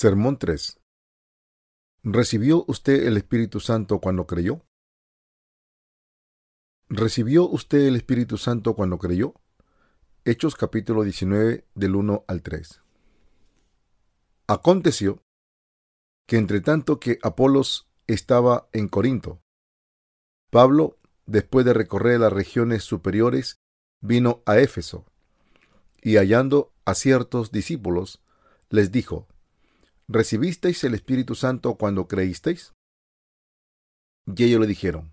Sermón 3. ¿Recibió usted el Espíritu Santo cuando creyó? ¿Recibió usted el Espíritu Santo cuando creyó? Hechos capítulo 19 del 1 al 3. Aconteció que entre tanto que Apolos estaba en Corinto, Pablo, después de recorrer las regiones superiores, vino a Éfeso, y hallando a ciertos discípulos, les dijo, ¿recibisteis el Espíritu Santo cuando creísteis? Y ellos le dijeron,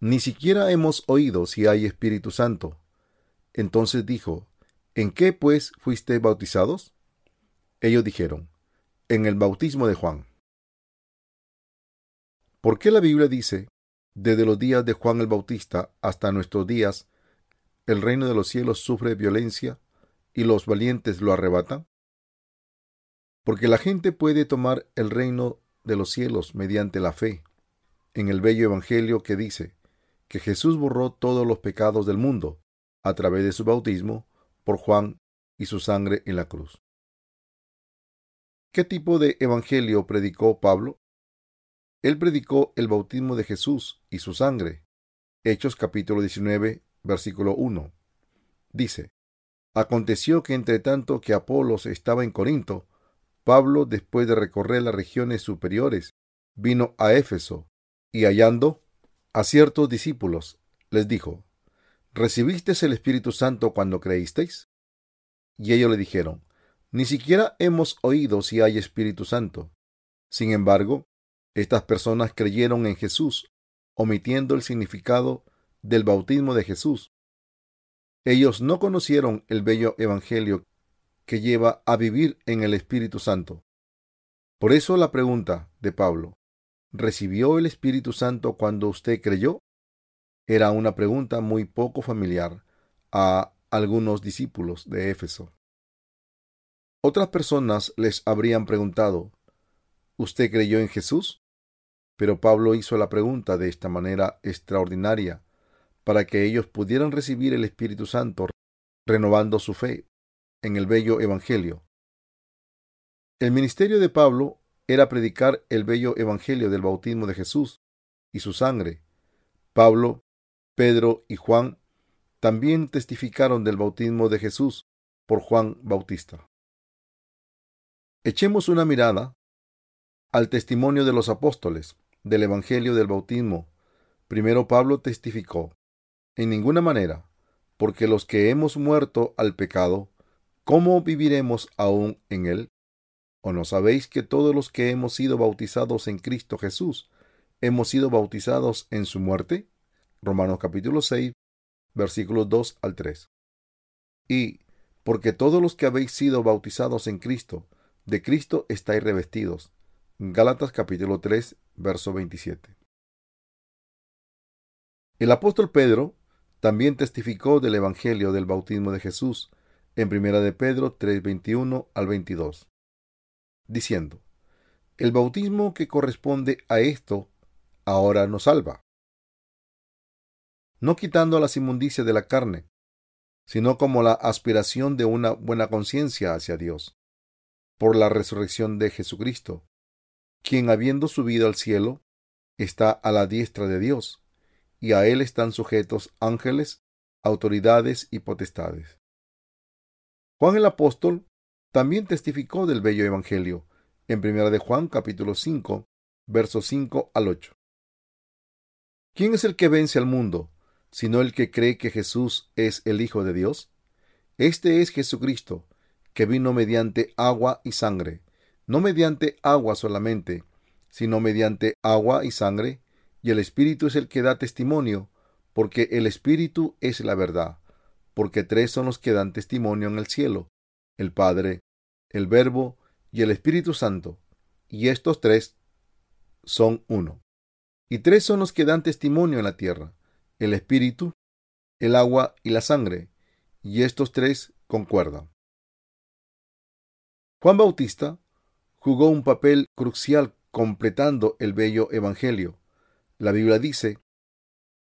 ni siquiera hemos oído si hay Espíritu Santo. Entonces dijo, ¿en qué pues fuisteis bautizados? Ellos dijeron, en el bautismo de Juan. ¿Por qué la Biblia dice, desde los días de Juan el Bautista hasta nuestros días, el reino de los cielos sufre violencia y los valientes lo arrebatan? Porque la gente puede tomar el reino de los cielos mediante la fe en el bello Evangelio que dice que Jesús borró todos los pecados del mundo a través de su bautismo por Juan y su sangre en la cruz. ¿Qué tipo de Evangelio predicó Pablo? Él predicó el bautismo de Jesús y su sangre. Hechos capítulo 19, versículo 1. Dice, Aconteció que entre tanto que Apolos estaba en Corinto, Pablo, después de recorrer las regiones superiores, vino a Éfeso, y hallando a ciertos discípulos, les dijo, ¿Recibisteis el Espíritu Santo cuando creísteis? Y ellos le dijeron, Ni siquiera hemos oído si hay Espíritu Santo. Sin embargo, estas personas creyeron en Jesús, omitiendo el significado del bautismo de Jesús. Ellos no conocieron el bello Evangelio que lleva a vivir en el Espíritu Santo. Por eso la pregunta de Pablo, ¿recibió el Espíritu Santo cuando usted creyó? Era una pregunta muy poco familiar a algunos discípulos de Éfeso. Otras personas les habrían preguntado, ¿usted creyó en Jesús? Pero Pablo hizo la pregunta de esta manera extraordinaria para que ellos pudieran recibir el Espíritu Santo, renovando su fe en el bello Evangelio. El ministerio de Pablo era predicar el bello Evangelio del bautismo de Jesús y su sangre. Pablo, Pedro y Juan también testificaron del bautismo de Jesús por Juan Bautista. Echemos una mirada al testimonio de los apóstoles del Evangelio del bautismo. Primero Pablo testificó, en ninguna manera, porque los que hemos muerto al pecado, ¿cómo viviremos aún en él? ¿O no sabéis que todos los que hemos sido bautizados en Cristo Jesús, hemos sido bautizados en su muerte? Romanos capítulo 6, versículos 2 al 3. Y, porque todos los que habéis sido bautizados en Cristo, de Cristo estáis revestidos. Gálatas capítulo 3, verso 27. El apóstol Pedro también testificó del Evangelio del bautismo de Jesús en Primera de Pedro 3:21 al 22, diciendo, El bautismo que corresponde a esto ahora nos salva, no quitando las inmundicias de la carne, sino como la aspiración de una buena conciencia hacia Dios, por la resurrección de Jesucristo, quien habiendo subido al cielo, está a la diestra de Dios, y a él están sujetos ángeles, autoridades y potestades. Juan el apóstol también testificó del bello evangelio en primera de Juan capítulo 5, versos 5 al 8. ¿Quién es el que vence al mundo, sino el que cree que Jesús es el Hijo de Dios? Este es Jesucristo, que vino mediante agua y sangre, no mediante agua solamente, sino mediante agua y sangre, y el Espíritu es el que da testimonio, porque el Espíritu es la verdad porque tres son los que dan testimonio en el cielo, el Padre, el Verbo y el Espíritu Santo, y estos tres son uno. Y tres son los que dan testimonio en la tierra, el Espíritu, el agua y la sangre, y estos tres concuerdan. Juan Bautista jugó un papel crucial completando el bello Evangelio. La Biblia dice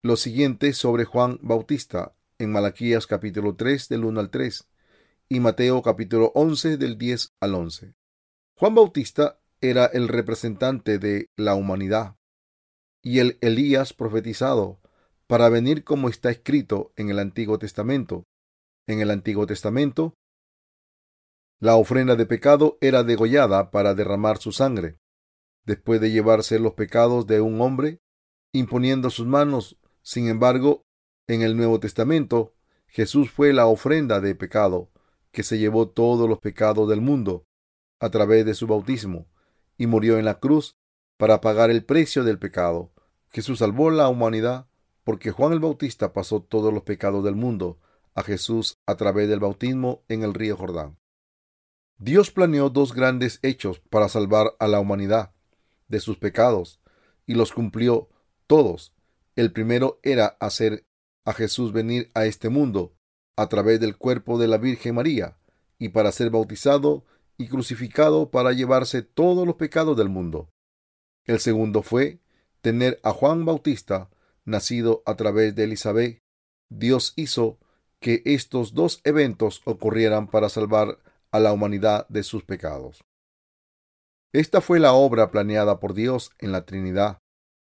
lo siguiente sobre Juan Bautista en Malaquías capítulo 3 del 1 al 3 y Mateo capítulo 11 del 10 al 11. Juan Bautista era el representante de la humanidad y el Elías profetizado para venir como está escrito en el Antiguo Testamento. En el Antiguo Testamento, la ofrenda de pecado era degollada para derramar su sangre. Después de llevarse los pecados de un hombre, imponiendo sus manos, sin embargo, en el Nuevo Testamento, Jesús fue la ofrenda de pecado que se llevó todos los pecados del mundo a través de su bautismo y murió en la cruz para pagar el precio del pecado. Jesús salvó la humanidad porque Juan el Bautista pasó todos los pecados del mundo a Jesús a través del bautismo en el río Jordán. Dios planeó dos grandes hechos para salvar a la humanidad de sus pecados y los cumplió todos. El primero era hacer a Jesús venir a este mundo a través del cuerpo de la Virgen María y para ser bautizado y crucificado para llevarse todos los pecados del mundo. El segundo fue tener a Juan Bautista, nacido a través de Elizabeth. Dios hizo que estos dos eventos ocurrieran para salvar a la humanidad de sus pecados. Esta fue la obra planeada por Dios en la Trinidad.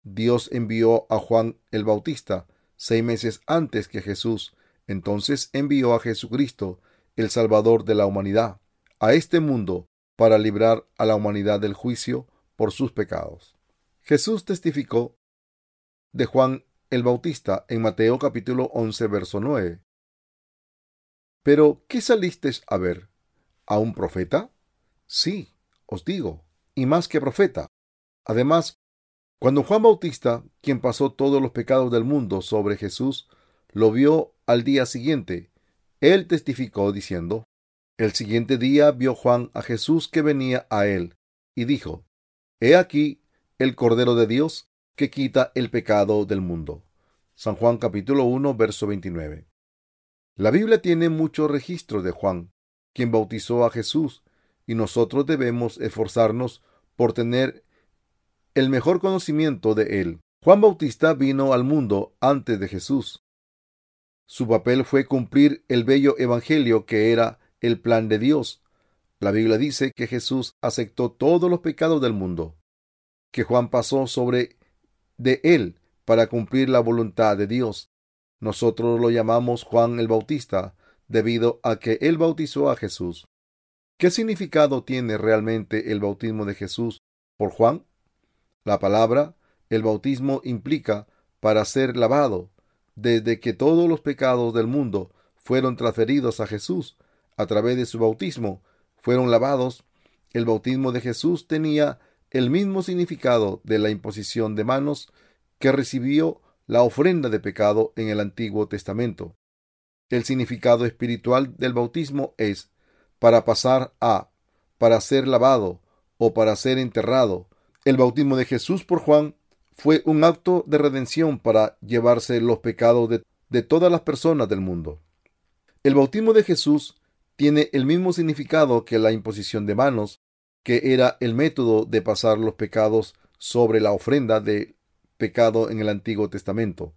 Dios envió a Juan el Bautista seis meses antes que Jesús. Entonces envió a Jesucristo, el Salvador de la humanidad, a este mundo para librar a la humanidad del juicio por sus pecados. Jesús testificó de Juan el Bautista en Mateo capítulo 11, verso 9. Pero, ¿qué salisteis a ver? ¿A un profeta? Sí, os digo, y más que profeta. Además, cuando Juan Bautista, quien pasó todos los pecados del mundo sobre Jesús, lo vio al día siguiente, él testificó diciendo, El siguiente día vio Juan a Jesús que venía a él, y dijo, He aquí el Cordero de Dios que quita el pecado del mundo. San Juan capítulo 1, verso 29. La Biblia tiene muchos registros de Juan, quien bautizó a Jesús, y nosotros debemos esforzarnos por tener el mejor conocimiento de él. Juan Bautista vino al mundo antes de Jesús. Su papel fue cumplir el bello evangelio que era el plan de Dios. La Biblia dice que Jesús aceptó todos los pecados del mundo, que Juan pasó sobre de él para cumplir la voluntad de Dios. Nosotros lo llamamos Juan el Bautista debido a que él bautizó a Jesús. ¿Qué significado tiene realmente el bautismo de Jesús por Juan? La palabra, el bautismo implica para ser lavado, desde que todos los pecados del mundo fueron transferidos a Jesús a través de su bautismo, fueron lavados. El bautismo de Jesús tenía el mismo significado de la imposición de manos que recibió la ofrenda de pecado en el Antiguo Testamento. El significado espiritual del bautismo es para pasar a, para ser lavado o para ser enterrado, el bautismo de Jesús por Juan fue un acto de redención para llevarse los pecados de, todas las personas del mundo. El bautismo de Jesús tiene el mismo significado que la imposición de manos, que era el método de pasar los pecados sobre la ofrenda de pecado en el Antiguo Testamento.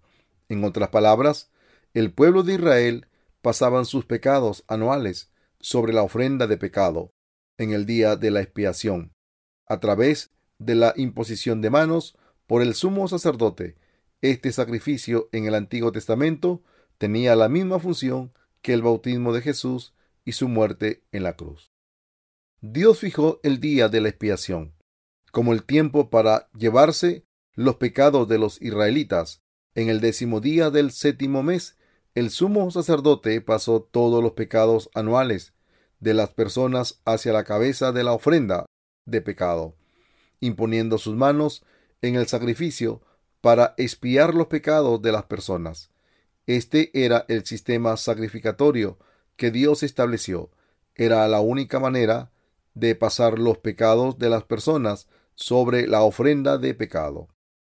En otras palabras, el pueblo de Israel pasaban sus pecados anuales sobre la ofrenda de pecado en el día de la expiación, a través de la imposición de manos por el sumo sacerdote. Este sacrificio en el Antiguo Testamento tenía la misma función que el bautismo de Jesús y su muerte en la cruz. Dios fijó el día de la expiación como el tiempo para llevarse los pecados de los israelitas. En el décimo día del séptimo mes, el sumo sacerdote pasó todos los pecados anuales de las personas hacia la cabeza de la ofrenda de pecado imponiendo sus manos en el sacrificio para expiar los pecados de las personas. Este era el sistema sacrificatorio que Dios estableció. Era la única manera de pasar los pecados de las personas sobre la ofrenda de pecado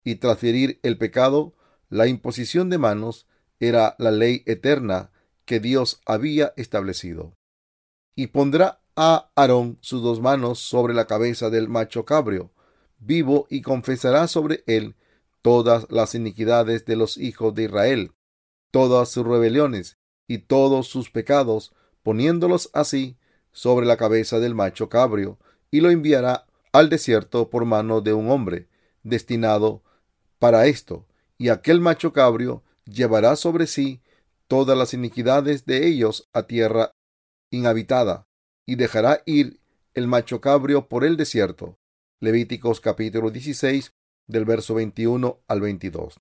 y transferir el pecado. La imposición de manos era la ley eterna que Dios había establecido. Y pondrá a Aarón sus dos manos sobre la cabeza del macho cabrio vivo y confesará sobre él todas las iniquidades de los hijos de Israel, todas sus rebeliones y todos sus pecados, poniéndolos así sobre la cabeza del macho cabrio, y lo enviará al desierto por mano de un hombre destinado para esto, y aquel macho cabrio llevará sobre sí todas las iniquidades de ellos a tierra inhabitada, y dejará ir el macho cabrio por el desierto. Levíticos capítulo 16 del verso 21 al 22.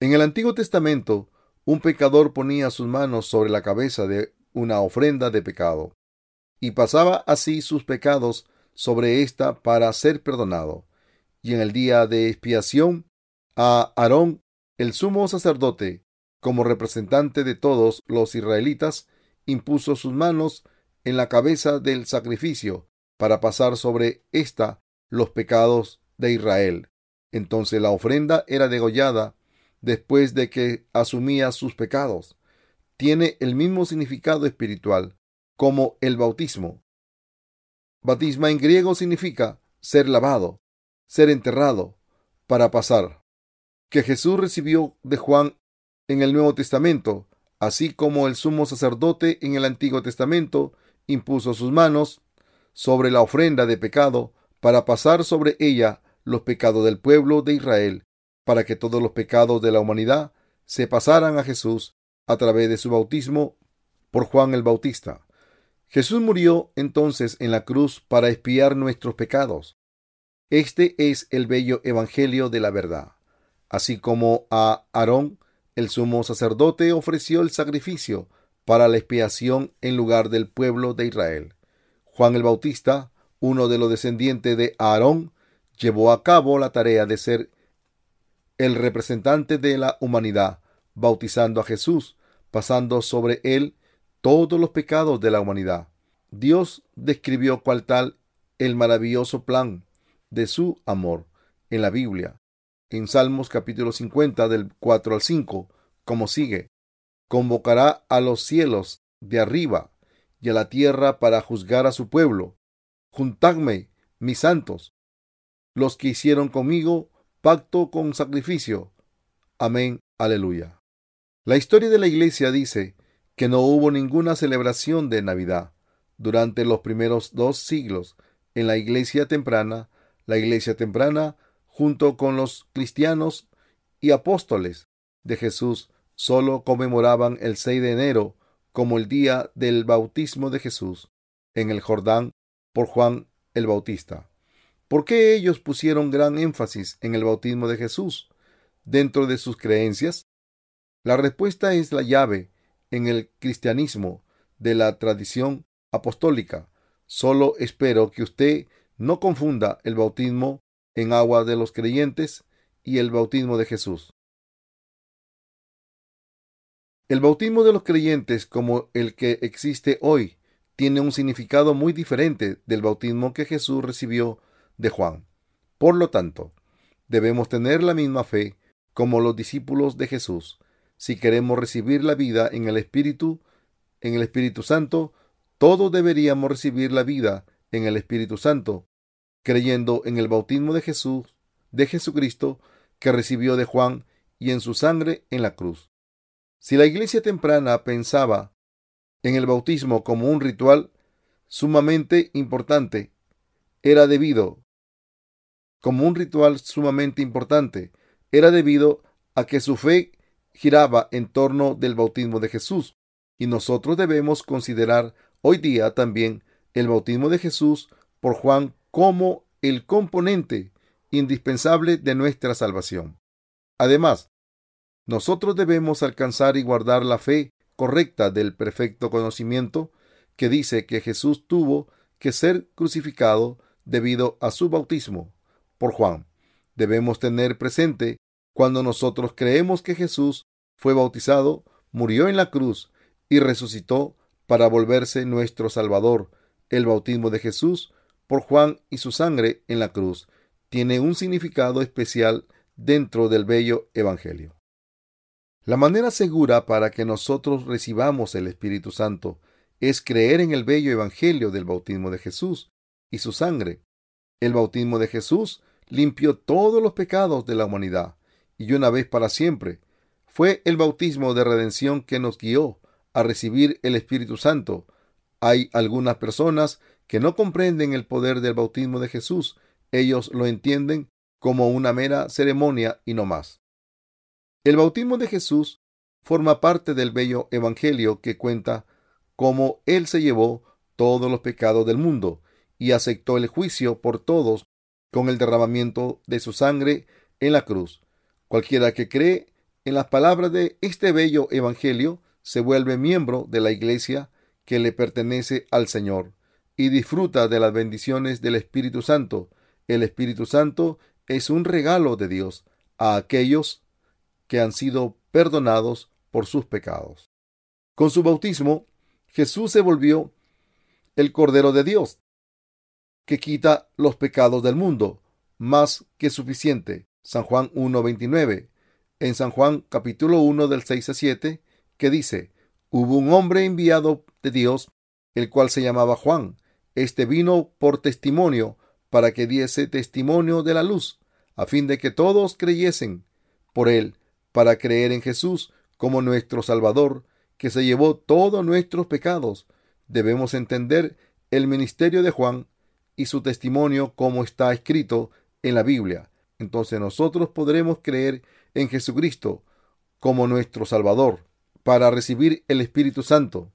En el Antiguo Testamento, un pecador ponía sus manos sobre la cabeza de una ofrenda de pecado, y pasaba así sus pecados sobre ésta para ser perdonado. Y en el día de expiación, a Aarón, el sumo sacerdote, como representante de todos los israelitas, impuso sus manos en la cabeza del sacrificio para pasar sobre ésta los pecados de Israel. Entonces la ofrenda era degollada después de que asumía sus pecados. Tiene el mismo significado espiritual como el bautismo. Bautisma en griego significa ser lavado, ser enterrado, para pasar. Que Jesús recibió de Juan en el Nuevo Testamento, así como el sumo sacerdote en el Antiguo Testamento impuso sus manos sobre la ofrenda de pecado para pasar sobre ella los pecados del pueblo de Israel, para que todos los pecados de la humanidad se pasaran a Jesús a través de su bautismo por Juan el Bautista. Jesús murió entonces en la cruz para expiar nuestros pecados. Este es el bello Evangelio de la verdad. Así como a Aarón, el sumo sacerdote, ofreció el sacrificio para la expiación en lugar del pueblo de Israel. Juan el Bautista, uno de los descendientes de Aarón, llevó a cabo la tarea de ser el representante de la humanidad, bautizando a Jesús, pasando sobre él todos los pecados de la humanidad. Dios describió cual tal el maravilloso plan de su amor en la Biblia, en Salmos capítulo 50 del 4 al 5, como sigue. Convocará a los cielos de arriba y a la tierra para juzgar a su pueblo. Juntadme, mis santos, los que hicieron conmigo pacto con sacrificio. Amén. Aleluya. La historia de la iglesia dice que no hubo ninguna celebración de Navidad durante los primeros dos siglos en la iglesia temprana. La iglesia temprana, junto con los cristianos y apóstoles de Jesús, solo conmemoraban el 6 de enero como el día del bautismo de Jesús en el Jordán por Juan el Bautista. ¿Por qué ellos pusieron gran énfasis en el bautismo de Jesús dentro de sus creencias? La respuesta es la llave en el cristianismo de la tradición apostólica. Solo espero que usted no confunda el bautismo en agua de los creyentes y el bautismo de Jesús. El bautismo de los creyentes como el que existe hoy tiene un significado muy diferente del bautismo que Jesús recibió de Juan. Por lo tanto, debemos tener la misma fe como los discípulos de Jesús. Si queremos recibir la vida en el Espíritu, en el Espíritu Santo, todos deberíamos recibir la vida en el Espíritu Santo, creyendo en el bautismo de Jesús, de Jesucristo, que recibió de Juan y en su sangre en la cruz. Si la iglesia temprana pensaba en el bautismo como un ritual sumamente importante, era debido como un ritual sumamente importante, era debido a que su fe giraba en torno del bautismo de Jesús, y nosotros debemos considerar hoy día también el bautismo de Jesús por Juan como el componente indispensable de nuestra salvación. Además, nosotros debemos alcanzar y guardar la fe correcta del perfecto conocimiento que dice que Jesús tuvo que ser crucificado debido a su bautismo por Juan. Debemos tener presente cuando nosotros creemos que Jesús fue bautizado, murió en la cruz y resucitó para volverse nuestro Salvador. El bautismo de Jesús por Juan y su sangre en la cruz tiene un significado especial dentro del bello Evangelio. La manera segura para que nosotros recibamos el Espíritu Santo es creer en el bello Evangelio del bautismo de Jesús y su sangre. El bautismo de Jesús limpió todos los pecados de la humanidad y una vez para siempre. Fue el bautismo de redención que nos guió a recibir el Espíritu Santo. Hay algunas personas que no comprenden el poder del bautismo de Jesús, ellos lo entienden como una mera ceremonia y no más. El bautismo de Jesús forma parte del bello Evangelio que cuenta cómo Él se llevó todos los pecados del mundo y aceptó el juicio por todos con el derramamiento de su sangre en la cruz. Cualquiera que cree en las palabras de este bello Evangelio se vuelve miembro de la Iglesia que le pertenece al Señor y disfruta de las bendiciones del Espíritu Santo. El Espíritu Santo es un regalo de Dios a aquellos que han sido perdonados por sus pecados. Con su bautismo, Jesús se volvió el Cordero de Dios, que quita los pecados del mundo, más que suficiente. San Juan 1.29. En San Juan capítulo 1 del 6 a 7, que dice, hubo un hombre enviado de Dios, el cual se llamaba Juan. Este vino por testimonio, para que diese testimonio de la luz, a fin de que todos creyesen por él, para creer en Jesús como nuestro Salvador, que se llevó todos nuestros pecados. Debemos entender el ministerio de Juan y su testimonio como está escrito en la Biblia. Entonces nosotros podremos creer en Jesucristo como nuestro Salvador para recibir el Espíritu Santo.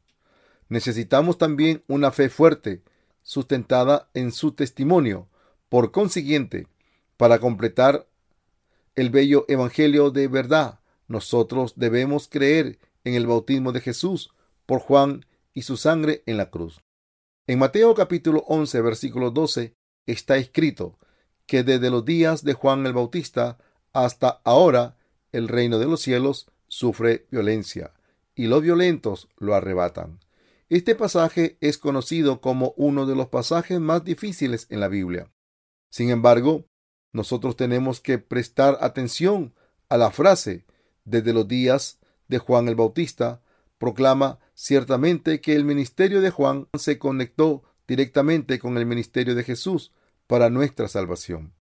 Necesitamos también una fe fuerte, sustentada en su testimonio. Por consiguiente, para completar el bello Evangelio de verdad, nosotros debemos creer en el bautismo de Jesús por Juan y su sangre en la cruz. En Mateo capítulo 11, versículo 12, está escrito que desde los días de Juan el Bautista hasta ahora el reino de los cielos sufre violencia y los violentos lo arrebatan. Este pasaje es conocido como uno de los pasajes más difíciles en la Biblia. Sin embargo, nosotros tenemos que prestar atención a la frase desde los días de Juan el Bautista proclama ciertamente que el ministerio de Juan se conectó directamente con el ministerio de Jesús para nuestra salvación.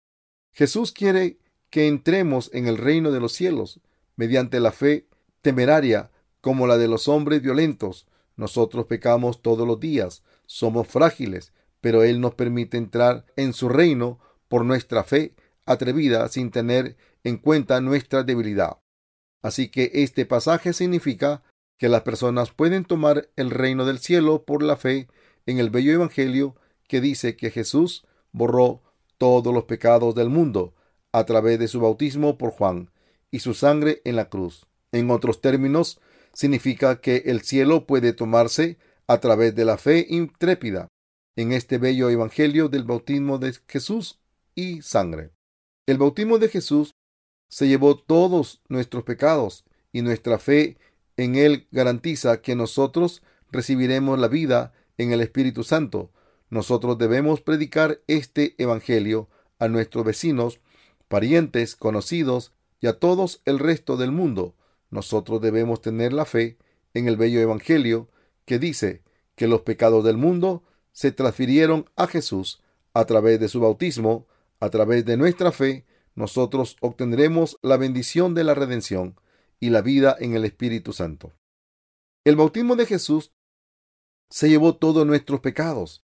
Jesús quiere que entremos en el reino de los cielos mediante la fe temeraria como la de los hombres violentos. Nosotros pecamos todos los días, somos frágiles, pero Él nos permite entrar en su reino por nuestra fe atrevida sin tener en cuenta nuestra debilidad. Así que este pasaje significa que las personas pueden tomar el reino del cielo por la fe en el bello Evangelio que dice que Jesús borró todos los pecados del mundo a través de su bautismo por Juan y su sangre en la cruz. En otros términos, significa que el cielo puede tomarse a través de la fe intrépida en este bello Evangelio del bautismo de Jesús sangre. El bautismo de Jesús se llevó todos nuestros pecados y nuestra fe en Él garantiza que nosotros recibiremos la vida en el Espíritu Santo. Nosotros debemos predicar este Evangelio a nuestros vecinos, parientes, conocidos y a todos el resto del mundo. Nosotros debemos tener la fe en el bello Evangelio que dice que los pecados del mundo se transfirieron a Jesús a través de su bautismo, a través de nuestra fe, nosotros obtendremos la bendición de la redención y la vida en el Espíritu Santo. El bautismo de Jesús se llevó todos nuestros pecados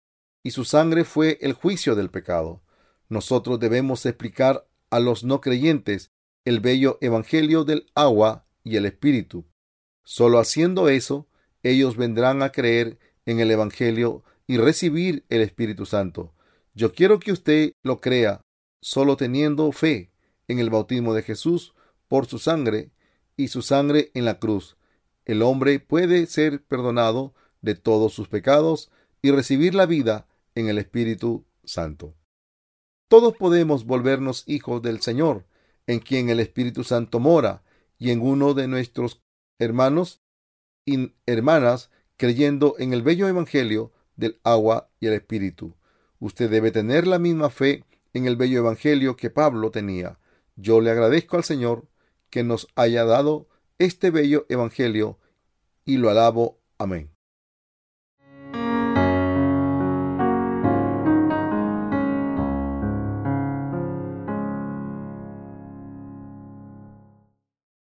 y su sangre fue el juicio del pecado. Nosotros debemos explicar a los no creyentes el bello evangelio del agua y el Espíritu. Solo haciendo eso, ellos vendrán a creer en el evangelio y recibir el Espíritu Santo. Yo quiero que usted lo crea solo teniendo fe en el bautismo de Jesús por su sangre y su sangre en la cruz. El hombre puede ser perdonado de todos sus pecados y recibir la vida en el Espíritu Santo. Todos podemos volvernos hijos del Señor, en quien el Espíritu Santo mora, y en uno de nuestros hermanos y hermanas creyendo en el bello Evangelio del agua y el Espíritu. Usted debe tener la misma fe en el bello Evangelio que Pablo tenía. Yo le agradezco al Señor que nos haya dado este bello Evangelio y lo alabo. Amén.